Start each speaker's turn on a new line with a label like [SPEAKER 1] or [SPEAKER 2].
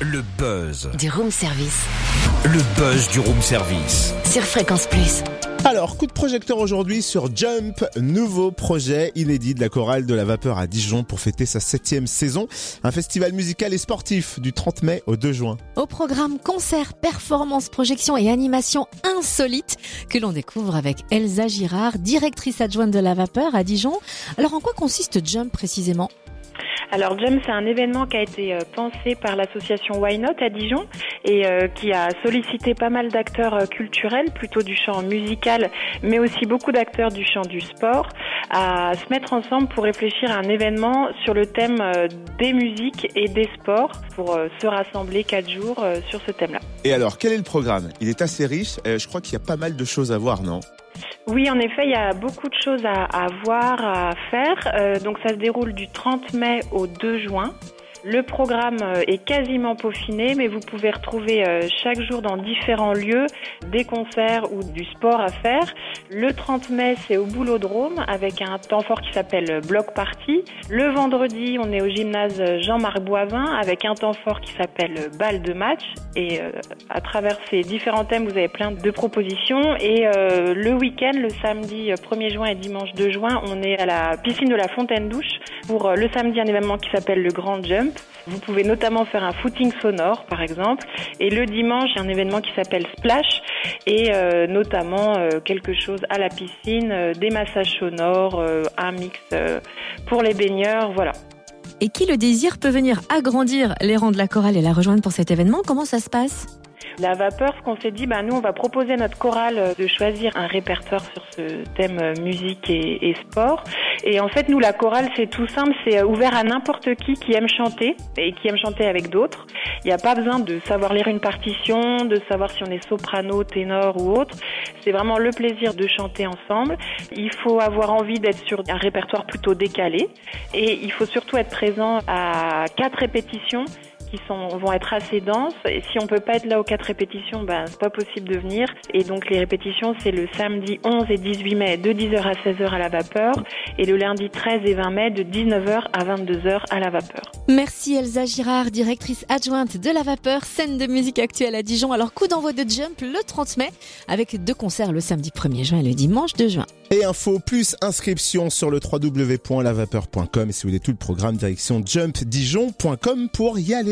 [SPEAKER 1] Le buzz.
[SPEAKER 2] Du room service.
[SPEAKER 1] Le buzz du room service.
[SPEAKER 2] Sur Fréquence Plus.
[SPEAKER 3] Alors, coup de projecteur aujourd'hui sur Jump, nouveau projet inédit de la chorale de la vapeur à Dijon pour fêter sa septième saison. Un festival musical et sportif du 30 mai au 2 juin.
[SPEAKER 4] Au programme concert, performance, projection et animation insolite que l'on découvre avec Elsa Girard, directrice adjointe de la vapeur à Dijon. Alors en quoi consiste Jump précisément?
[SPEAKER 5] Alors Jump, c'est un événement qui a été euh, pensé par l'association Why Not à Dijon et euh, qui a sollicité pas mal d'acteurs euh, culturels, plutôt du champ musical, mais aussi beaucoup d'acteurs du champ du sport, à se mettre ensemble pour réfléchir à un événement sur le thème des musiques et des sports, pour se rassembler quatre jours sur ce thème-là.
[SPEAKER 3] Et alors, quel est le programme? Il est assez riche, je crois qu'il y a pas mal de choses à voir, non?
[SPEAKER 5] Oui, en effet, il y a beaucoup de choses à, voir, à faire. Euh, donc ça se déroule du 30 mai au 2 juin. Le programme euh, est quasiment peaufiné, mais vous pouvez retrouver euh, chaque jour dans différents lieux des concerts ou du sport à faire. Le 30 mai, c'est au Boulodrome avec un temps fort qui s'appelle Block Party. Le vendredi, on est au gymnase Jean-Marc Boivin avec un temps fort qui s'appelle Balle de match. Et euh, à travers ces différents thèmes, vous avez plein de propositions. Et le week-end, le samedi 1er juin et dimanche 2 juin, on est à la piscine de la Fontaine Douche pour le samedi un événement qui s'appelle le Grand Jump. Vous pouvez notamment faire un footing sonore, par exemple. Et le dimanche, il y a un événement qui s'appelle Splash et euh, notamment euh, quelque chose à la piscine, euh, des massages sonores, un mix pour les baigneurs, voilà.
[SPEAKER 4] Et qui le désire peut venir agrandir les rangs de la chorale et la rejoindre pour cet événement? Comment ça se passe?
[SPEAKER 5] La vapeur, ce qu'on s'est dit, bah, nous, on va proposer à notre chorale de choisir un répertoire sur ce thème musique et, sport. Et en fait, nous, la chorale, c'est tout simple, c'est ouvert à n'importe qui qui aime chanter et qui aime chanter avec d'autres. Il n'y a pas besoin de savoir lire une partition, de savoir si on est soprano, ténor ou autre. C'est vraiment le plaisir de chanter ensemble. Il faut avoir envie d'être sur un répertoire plutôt décalé et il faut surtout être présent à quatre répétitions qui sont, vont être assez denses. Et si on peut pas être là aux quatre répétitions, ben, c'est pas possible de venir. Et donc, les répétitions, c'est le samedi 11 et 18 mai de 10h à 16h à la vapeur et le lundi 13 et 20 mai de 19h à 22h à la vapeur.
[SPEAKER 4] Merci Elsa Girard, directrice adjointe de la vapeur, scène de musique actuelle à Dijon. Alors, coup d'envoi de Jump le 30 mai avec deux concerts le samedi 1er juin et le dimanche 2 juin.
[SPEAKER 3] Et info plus inscription sur le www.lavapeur.com et si vous voulez tout le programme direction jumpdijon.com pour y aller.